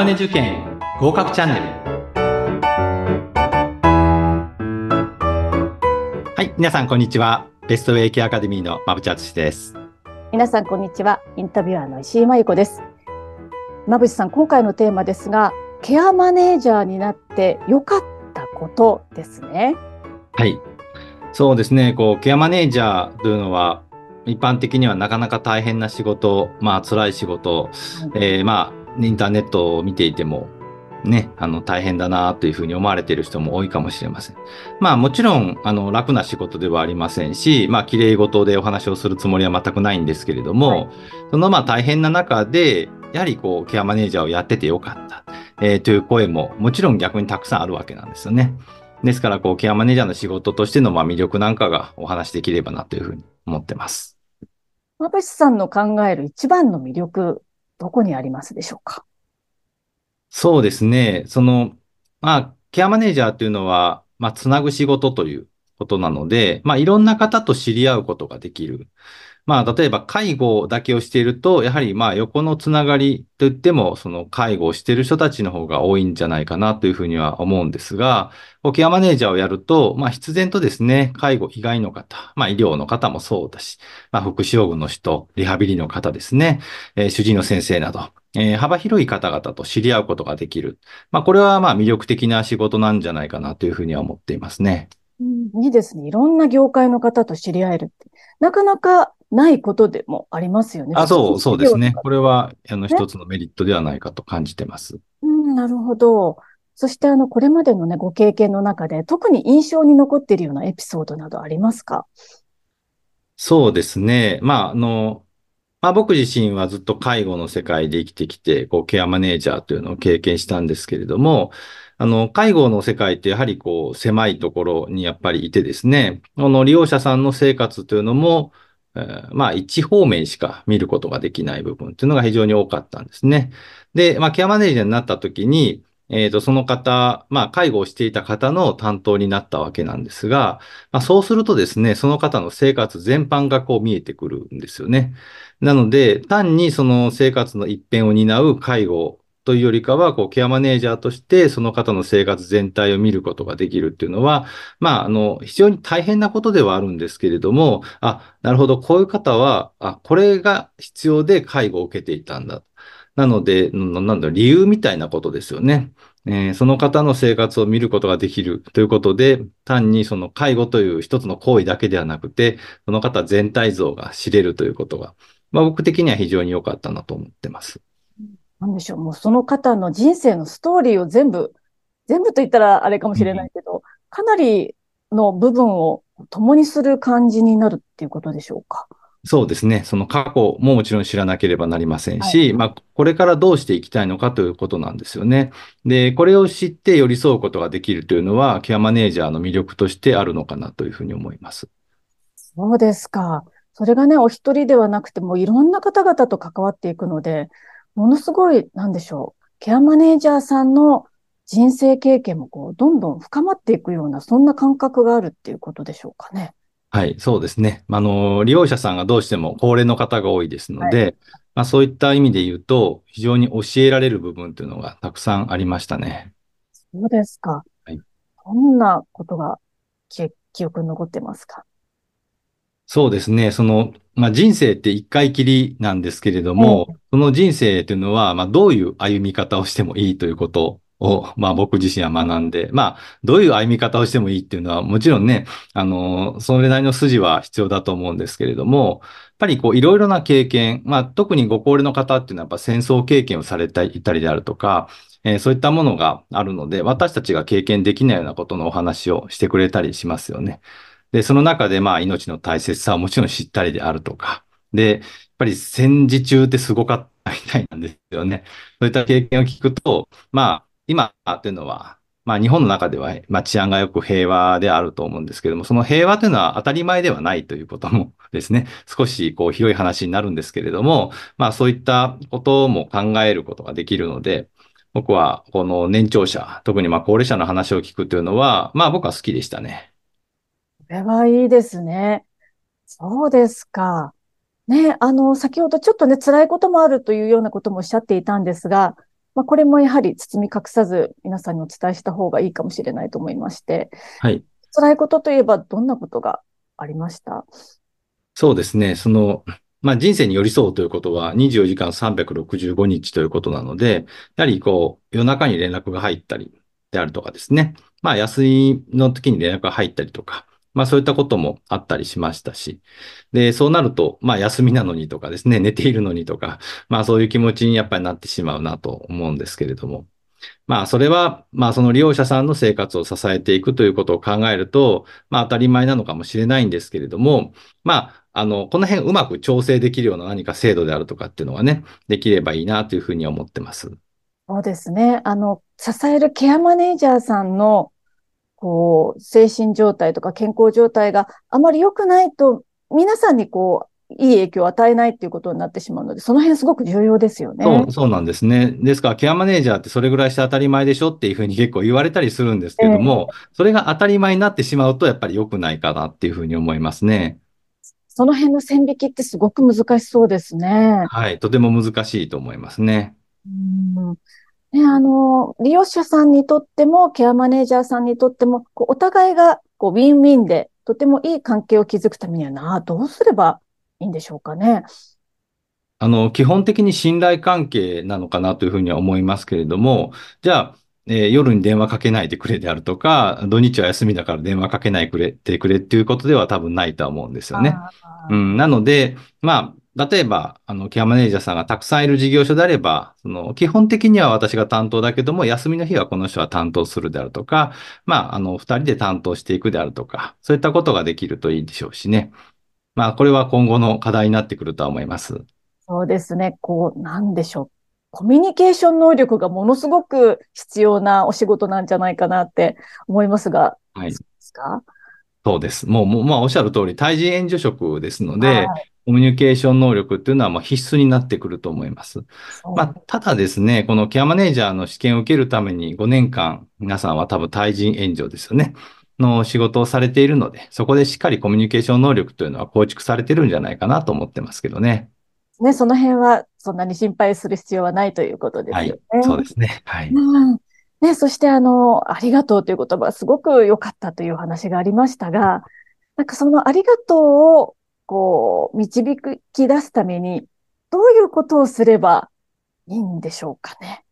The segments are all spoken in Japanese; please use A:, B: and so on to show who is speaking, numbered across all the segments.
A: マネ受験合格チャンネル。はい皆さんこんにちは。ベストウェイケアアカデミーの馬淵敦です。
B: 皆さんこんにちは。インタビュアーの石井真由子です。馬淵さん今回のテーマですがケアマネージャーになって良かったことですね。
A: はい。そうですね。こうケアマネージャーというのは一般的にはなかなか大変な仕事、まあ辛い仕事、はい、えー、まあインターネットを見ていてもね、あの大変だなというふうに思われている人も多いかもしれません。まあもちろんあの楽な仕事ではありませんし、まあ綺麗事でお話をするつもりは全くないんですけれども、はい、そのまあ大変な中で、やはりこうケアマネージャーをやっててよかった、えー、という声ももちろん逆にたくさんあるわけなんですよね。ですからこうケアマネージャーの仕事としてのまあ魅力なんかがお話できればなというふうに思ってます。
B: 馬淵さんの考える一番の魅力、どこにありますでしょうか？
A: そうですね。その、まあ、ケアマネージャーというのは、まあ、つなぐ仕事ということなので、まあ、いろんな方と知り合うことができる。まあ、例えば介護だけをしていると、やはりまあ横のつながりといっても、その介護をしている人たちの方が多いんじゃないかなというふうには思うんですが、ケアマネージャーをやると、まあ必然とですね、介護以外の方、まあ医療の方もそうだし、まあ福祉用具の人、リハビリの方ですね、えー、主治医の先生など、えー、幅広い方々と知り合うことができる。まあこれはまあ魅力的な仕事なんじゃないかなというふうには思っていますね。
B: いいですね。いろんな業界の方と知り合えるって。なかなかないことでもありますよね。
A: あ、そう、そうですね。これは、あの、一つのメリットではないかと感じてます。
B: うん、なるほど。そして、あの、これまでのね、ご経験の中で、特に印象に残っているようなエピソードなどありますか？
A: そうですね。まあ、あの、まあ、僕自身はずっと介護の世界で生きてきて、こう、ケアマネージャーというのを経験したんですけれども、あの、介護の世界ってやはりこう、狭いところにやっぱりいてですね、あの、利用者さんの生活というのも、えー、まあ、一方面しか見ることができない部分っていうのが非常に多かったんですね。で、まあ、ケアマネージャーになった時に、えっ、ー、と、その方、まあ、介護をしていた方の担当になったわけなんですが、まあ、そうするとですね、その方の生活全般がこう見えてくるんですよね。なので、単にその生活の一辺を担う介護というよりかは、こう、ケアマネージャーとして、その方の生活全体を見ることができるっていうのは、まあ、あの、非常に大変なことではあるんですけれども、あ、なるほど、こういう方は、あ、これが必要で介護を受けていたんだ。なので、なんだ、理由みたいなことですよね。えー、その方の生活を見ることができるということで、単にその介護という一つの行為だけではなくて、その方全体像が知れるということが、まあ、僕的には非常に良かったなと思ってます。
B: なんでしょう、もうその方の人生のストーリーを全部、全部と言ったらあれかもしれないけど、うん、かなりの部分を共にする感じになるっていうことでしょうか？
A: そうですね。その過去ももちろん知らなければなりませんし、はい、まあ、これからどうしていきたいのかということなんですよね。で、これを知って寄り添うことができるというのは、ケアマネージャーの魅力としてあるのかなというふうに思います。
B: そうですか。それがね、お一人ではなくても、いろんな方々と関わっていくので、ものすごい、なんでしょう、ケアマネージャーさんの人生経験もこう、どんどん深まっていくような、そんな感覚があるっていうことでしょうかね。
A: はい、そうですね。あの、利用者さんがどうしても高齢の方が多いですので、はい、まあ、そういった意味で言うと、非常に教えられる部分というのがたくさんありましたね。
B: そうですか。はい。どんなことが記憶に残ってますか？
A: そうですね。その、まあ、人生って一回きりなんですけれども、うん、その人生というのは、まあ、どういう歩み方をしてもいいということを、まあ、僕自身は学んで、まあ、どういう歩み方をしてもいいっていうのは、もちろんね、あの、それなりの筋は必要だと思うんですけれども、やっぱりこう、いろいろな経験、まあ、特にご高齢の方っていうのは、やっぱ戦争経験をされていたりであるとか、えー、そういったものがあるので、私たちが経験できないようなことのお話をしてくれたりしますよね。で、その中でまあ命の大切さをもちろん知ったりであるとか、で、やっぱり戦時中ってすごかったみたいなんですよね。そういった経験を聞くと、まあ今というのは、まあ日本の中では、まあ、治安がよく平和であると思うんですけども、その平和というのは当たり前ではないということもですね、少しこう広い話になるんですけれども、まあそういったことも考えることができるので、僕はこの年長者、特にまあ高齢者の話を聞くというのは、まあ僕は好きでしたね。
B: これはいいですね。そうですか。ね、あの、先ほどちょっとね、辛いこともあるというようなこともおっしゃっていたんですが、まあ、これもやはり包み隠さず皆さんにお伝えした方がいいかもしれないと思いまして、
A: はい。
B: 辛いことといえばどんなことがありました？
A: そうですね。その、まあ、人生に寄り添うということは24時間365日ということなので、やはりこう、夜中に連絡が入ったりであるとかですね。まあ、休みの時に連絡が入ったりとか、まあそういったこともあったりしましたし。で、そうなると、まあ休みなのにとかですね、寝ているのにとか、まあそういう気持ちにやっぱりなってしまうなと思うんですけれども。まあそれは、まあその利用者さんの生活を支えていくということを考えると、まあ当たり前なのかもしれないんですけれども、まああの、この辺うまく調整できるような何か制度であるとかっていうのはね、できればいいなというふうに思ってます。
B: そうですね。あの、支えるケアマネージャーさんのこう、精神状態とか健康状態があまり良くないと、皆さんにこう、いい影響を与えないっていうことになってしまうので、その辺すごく重要ですよね。
A: そう、そうなんですね。ですから、ケアマネージャーってそれぐらいして当たり前でしょっていうふうに結構言われたりするんですけども、えー、それが当たり前になってしまうと、やっぱり良くないかなっていうふうに思いますね。
B: その辺の線引きってすごく難しそうですね。
A: はい、とても難しいと思いますね。
B: うんね、あの、利用者さんにとっても、ケアマネージャーさんにとっても、こうお互いがこうウィンウィンで、とてもいい関係を築くためにはな、どうすればいいんでしょうかね。
A: あの、基本的に信頼関係なのかなというふうには思いますけれども、じゃあ、えー、夜に電話かけないでくれであるとか、土日は休みだから電話かけないくれてくれっていうことでは多分ないとは思うんですよね。うん、なので、まあ、例えば、あの、ケアマネージャーさんがたくさんいる事業所であれば、その、基本的には私が担当だけども、休みの日はこの人は担当するであるとか、まあ、あの、二人で担当していくであるとか、そういったことができるといいでしょうしね。まあ、これは今後の課題になってくるとは思います。
B: そうですね。こう、なんでしょう。コミュニケーション能力がものすごく必要なお仕事なんじゃないかなって思いますが、
A: はい。
B: そうですか？
A: そうです。もう、もう、まあ、おっしゃる通り、対人援助職ですので、はい、コミュニケーション能力っていうのはまあ必須になってくると思います。まあ、ただですね、このケアマネージャーの試験を受けるために5年間、皆さんは多分対人援助ですよね。の仕事をされているので、そこでしっかりコミュニケーション能力というのは構築されてるんじゃないかなと思ってますけどね。
B: ね、その辺はそんなに心配する必要はないということですよね。
A: はい、そうですね。はい。
B: うんね、そしてあの、ありがとうという言葉、すごく良かったという話がありましたが、なんかそのありがとうをこう、導き出すために、どういうことをすればいいんでしょうかね？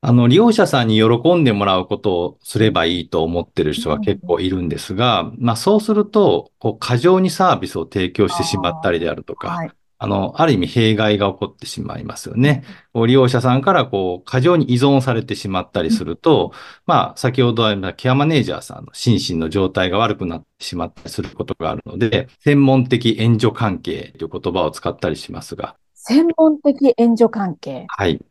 A: あの、利用者さんに喜んでもらうことをすればいいと思ってる人が結構いるんですが、うん、まあそうすると、こう、過剰にサービスを提供してしまったりであるとか、はい、あの、ある意味弊害が起こってしまいますよね。利用者さんからこう、過剰に依存されてしまったりすると、まあ、先ほどあったケアマネージャーさんの心身の状態が悪くなってしまったりすることがあるので、専門的援助関係という言葉を使ったりしますが。
B: 専門的援助関係
A: はい。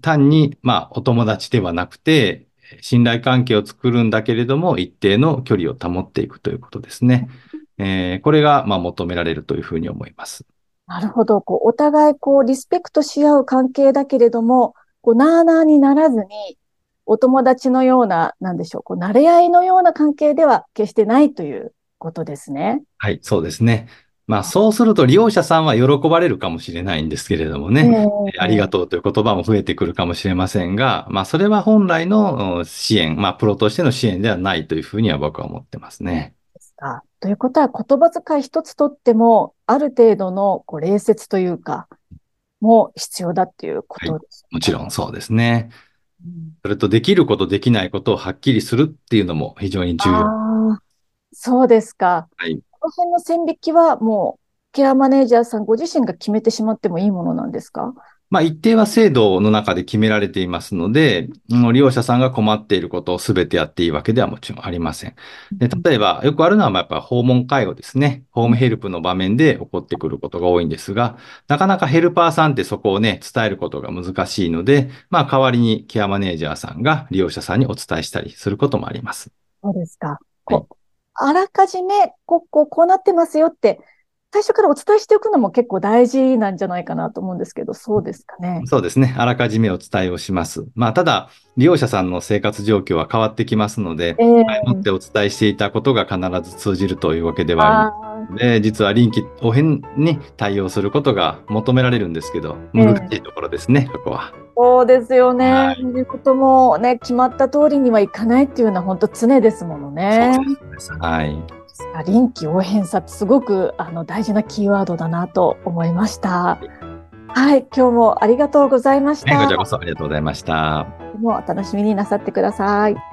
A: 単に、まあ、お友達ではなくて、信頼関係を作るんだけれども、一定の距離を保っていくということですね。えー、これが、まあ、求められるというふうに思います。
B: なるほど。こう、お互い、こう、リスペクトし合う関係だけれども、こう、なーなーにならずに、お友達のような、なんでしょう、こう、慣れ合いのような関係では決してないということですね。
A: はい、そうですね。まあ、そうすると利用者さんは喜ばれるかもしれないんですけれどもね、えー、ありがとうという言葉も増えてくるかもしれませんが、まあ、それは本来の支援、まあ、プロとしての支援ではないというふうには僕は思ってますね。
B: か。ということは言葉遣い一つとっても、ある程度のこう礼節というか、も必要だっていうことです、
A: ねはい、もちろんそうですね。うん、それとできること、できないことをはっきりするっていうのも非常に重要。
B: そうですか。
A: はい。
B: この辺の線引きはもう、ケアマネージャーさんご自身が決めてしまってもいいものなんですか？
A: まあ、一定は制度の中で決められていますので、利用者さんが困っていることをすべてやっていいわけではもちろんありません。で例えば、よくあるのは、やっぱ訪問介護ですね。ホームヘルプの場面で起こってくることが多いんですが、なかなかヘルパーさんってそこをね、伝えることが難しいので、まあ、代わりにケアマネージャーさんが利用者さんにお伝えしたりすることもあります。
B: そうですか。こう、あらかじめ、こう、こう、こうなってますよって最初からお伝えしておくのも結構大事なんじゃないかなと思うんですけど、そうですかね。
A: そうですね。あらかじめお伝えをします。まあ、ただ、利用者さんの生活状況は変わってきますので、
B: え
A: 前もってお伝えしていたことが必ず通じるというわけではありので、実は臨機応変に対応することが求められるんですけど、難しいところですね、ここは。
B: そうですよね。
A: はい
B: いうこともね、決まった通りにはいかないっていうのは本当常ですものね。
A: そうです。はい。
B: 臨機応変さってすごくあの大事なキーワードだなと思いました。はい、今日もありがとうございました。
A: はいこちらこそありがとうございました。
B: もうお楽しみになさってください。